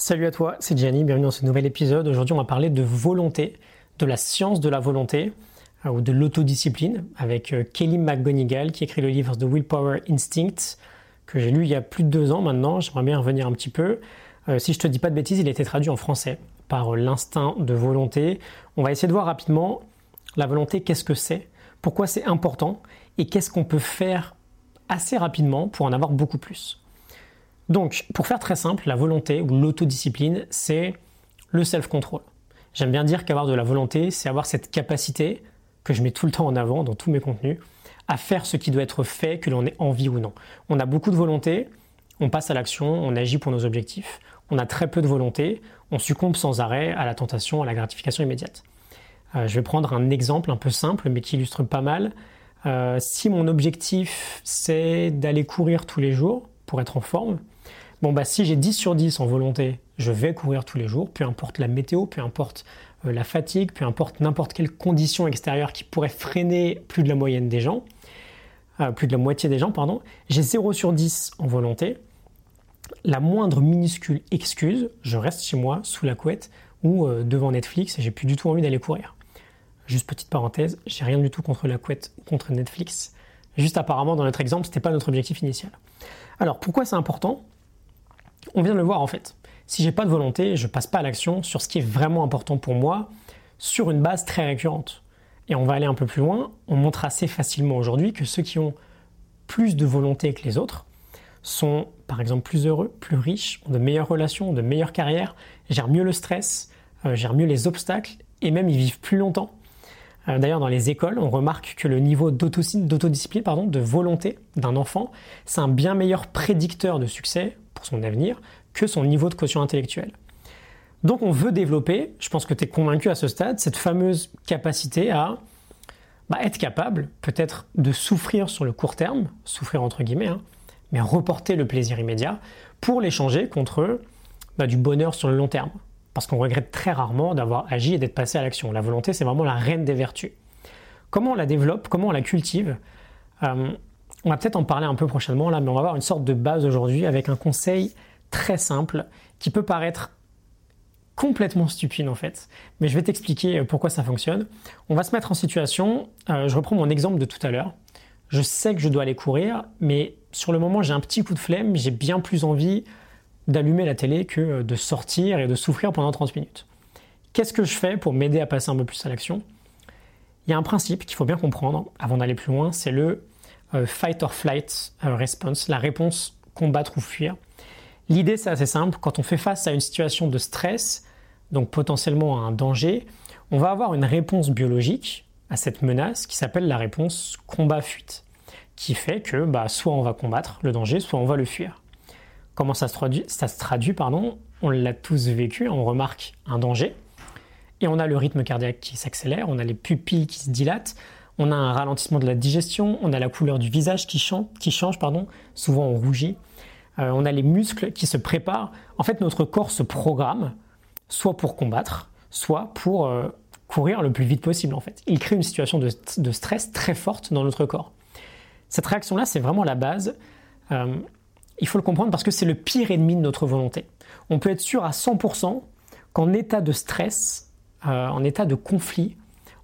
Salut à toi, c'est Gianni, bienvenue dans ce nouvel épisode. Aujourd'hui, on va parler de volonté, de la science de la volonté euh, ou de l'autodiscipline avec euh, Kelly McGonigal qui écrit le livre The Willpower Instinct que j'ai lu il y a plus de deux ans maintenant. J'aimerais bien revenir un petit peu. Euh, si je te dis pas de bêtises, il a été traduit en français par l'instinct de volonté. On va essayer de voir rapidement la volonté, qu'est-ce que c'est, pourquoi c'est important et qu'est-ce qu'on peut faire assez rapidement pour en avoir beaucoup plus. Donc, pour faire très simple, la volonté ou l'autodiscipline, c'est le self-control. J'aime bien dire qu'avoir de la volonté, c'est avoir cette capacité, que je mets tout le temps en avant dans tous mes contenus, à faire ce qui doit être fait, que l'on ait envie ou non. On a beaucoup de volonté, on passe à l'action, on agit pour nos objectifs. On a très peu de volonté, on succombe sans arrêt à la tentation, à la gratification immédiate. Euh, je vais prendre un exemple un peu simple, mais qui illustre pas mal. Euh, si mon objectif, c'est d'aller courir tous les jours pour être en forme, Bon, bah, si j'ai 10 sur 10 en volonté, je vais courir tous les jours, peu importe la météo, peu importe euh, la fatigue, peu importe n'importe quelle condition extérieure qui pourrait freiner plus de la moyenne des gens, euh, plus de la moitié des gens, pardon. J'ai 0 sur 10 en volonté. La moindre minuscule excuse, je reste chez moi, sous la couette ou euh, devant Netflix et j'ai plus du tout envie d'aller courir. Juste petite parenthèse, j'ai rien du tout contre la couette, contre Netflix. Juste apparemment, dans notre exemple, ce n'était pas notre objectif initial. Alors, pourquoi c'est important? On vient de le voir en fait. Si j'ai pas de volonté, je passe pas à l'action sur ce qui est vraiment important pour moi sur une base très récurrente. Et on va aller un peu plus loin, on montre assez facilement aujourd'hui que ceux qui ont plus de volonté que les autres sont par exemple plus heureux, plus riches, ont de meilleures relations, de meilleures carrières, gèrent mieux le stress, euh, gèrent mieux les obstacles et même ils vivent plus longtemps. Euh, d'ailleurs, dans les écoles, on remarque que le niveau d'autodiscipline, de volonté d'un enfant, c'est un bien meilleur prédicteur de succès pour son avenir que son niveau de quotient intellectuel. Donc on veut développer, je pense que tu es convaincu à ce stade, cette fameuse capacité à bah, être capable peut-être de souffrir sur le court terme, souffrir entre guillemets, hein, mais reporter le plaisir immédiat pour l'échanger contre bah, du bonheur sur le long terme. Parce qu'on regrette très rarement d'avoir agi et d'être passé à l'action. La volonté, c'est vraiment la reine des vertus. Comment on la développe, comment on la cultive euh, on va peut-être en parler un peu prochainement là, mais on va avoir une sorte de base aujourd'hui avec un conseil très simple qui peut paraître complètement stupide en fait, mais je vais t'expliquer euh, pourquoi ça fonctionne. On va se mettre en situation, euh, je reprends mon exemple de tout à l'heure. Je sais que je dois aller courir, mais sur le moment j'ai un petit coup de flemme, j'ai bien plus envie d'allumer la télé que de sortir et de souffrir pendant 30 minutes. Qu'est-ce que je fais pour m'aider à passer un peu plus à l'action? Il y a un principe qu'il faut bien comprendre avant d'aller plus loin, c'est le euh, fight or flight euh, response, la réponse combattre ou fuir. L'idée c'est assez simple, quand on fait face à une situation de stress, donc potentiellement à un danger, on va avoir une réponse biologique à cette menace qui s'appelle la réponse combat-fuite, qui fait que bah, soit on va combattre le danger, soit on va le fuir. Comment ça se traduit, ça se traduit pardon On l'a tous vécu, on remarque un danger, et on a le rythme cardiaque qui s'accélère, on a les pupilles qui se dilatent, on a un ralentissement de la digestion, on a la couleur du visage qui, change, pardon, souvent on rougit, euh, on a les muscles qui se préparent. En fait, notre corps se programme soit pour combattre, soit pour euh, courir le plus vite possible. En fait, il crée une situation de, stress très forte dans notre corps. Cette réaction-là, c'est vraiment la base. Euh, il faut le comprendre parce que c'est le pire ennemi de notre volonté. On peut être sûr à 100% qu'en état de stress, en état de conflit,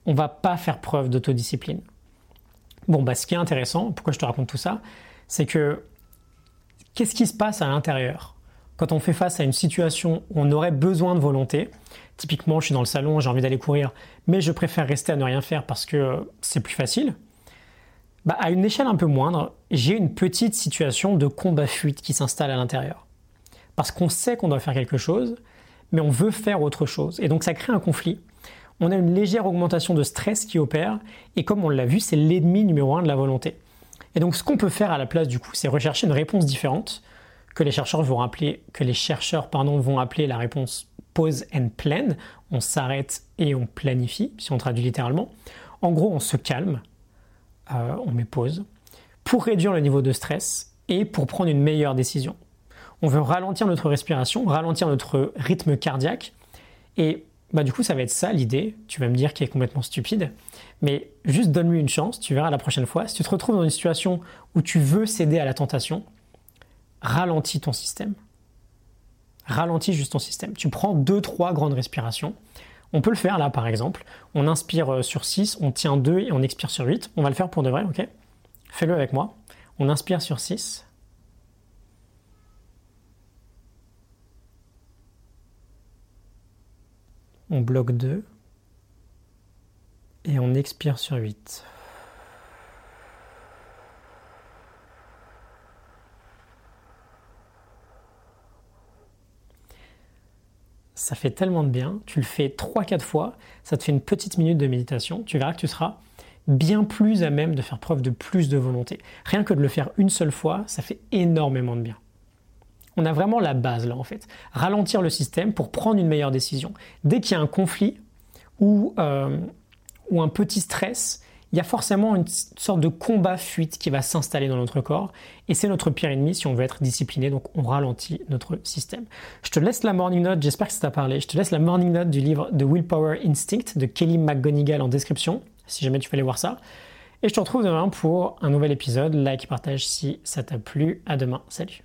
on va pas faire preuve d'autodiscipline. Bon, bah, ce qui est intéressant, pourquoi je te raconte tout ça, c'est que qu'est-ce qui se passe à l'intérieur quand on fait face à une situation où on aurait besoin de volonté? Typiquement, je suis dans le salon, j'ai envie d'aller courir, mais je préfère rester à ne rien faire parce que c'est plus facile. Bah, à une échelle un peu moindre, j'ai une petite situation de combat-fuite qui s'installe à l'intérieur. Parce qu'on sait qu'on doit faire quelque chose, mais on veut faire autre chose. Et donc ça crée un conflit on a une légère augmentation de stress qui opère, et comme on l'a vu, c'est l'ennemi numéro un de la volonté. Et donc ce qu'on peut faire à la place du coup, c'est rechercher une réponse différente, que les chercheurs vont appeler, que les chercheurs pardon, vont appeler la réponse pause and plan. On s'arrête et on planifie, si on traduit littéralement. En gros, on se calme, euh, on met pause, pour réduire le niveau de stress et pour prendre une meilleure décision. On veut ralentir notre respiration, ralentir notre rythme cardiaque et bah du coup ça va être ça l'idée, tu vas me dire qu'il est complètement stupide, mais juste donne-lui une chance, tu verras la prochaine fois, si tu te retrouves dans une situation où tu veux céder à la tentation, ralentis ton système. ralentis juste ton système. Tu prends 2-3 grandes respirations. On peut le faire là par exemple. On inspire euh, sur 6, on tient 2 et on expire sur 8. On va le faire pour de vrai, ok? Fais-le avec moi. On inspire sur 6. On bloque 2. Et on expire sur 8. Ça fait tellement de bien. Tu le fais 3-4 fois, ça te fait une petite minute de méditation. Tu verras que tu seras bien plus à même de faire preuve de plus de volonté. Rien que de le faire une seule fois, ça fait énormément de bien. On a vraiment la base là en fait. Ralentir le système pour prendre une meilleure décision. Dès qu'il y a un conflit ou, euh, ou un petit stress, il y a forcément une sorte de combat-fuite qui va s'installer dans notre corps. Et c'est notre pire ennemi si on veut être discipliné. Donc on ralentit notre système. Je te laisse la morning note. J'espère que ça t'a parlé. Je te laisse la morning note du livre The Willpower Instinct de Kelly McGonigal en description. Si jamais tu veux aller voir ça. Et je te retrouve demain pour un nouvel épisode. Like et partage si ça t'a plu. À demain. Salut.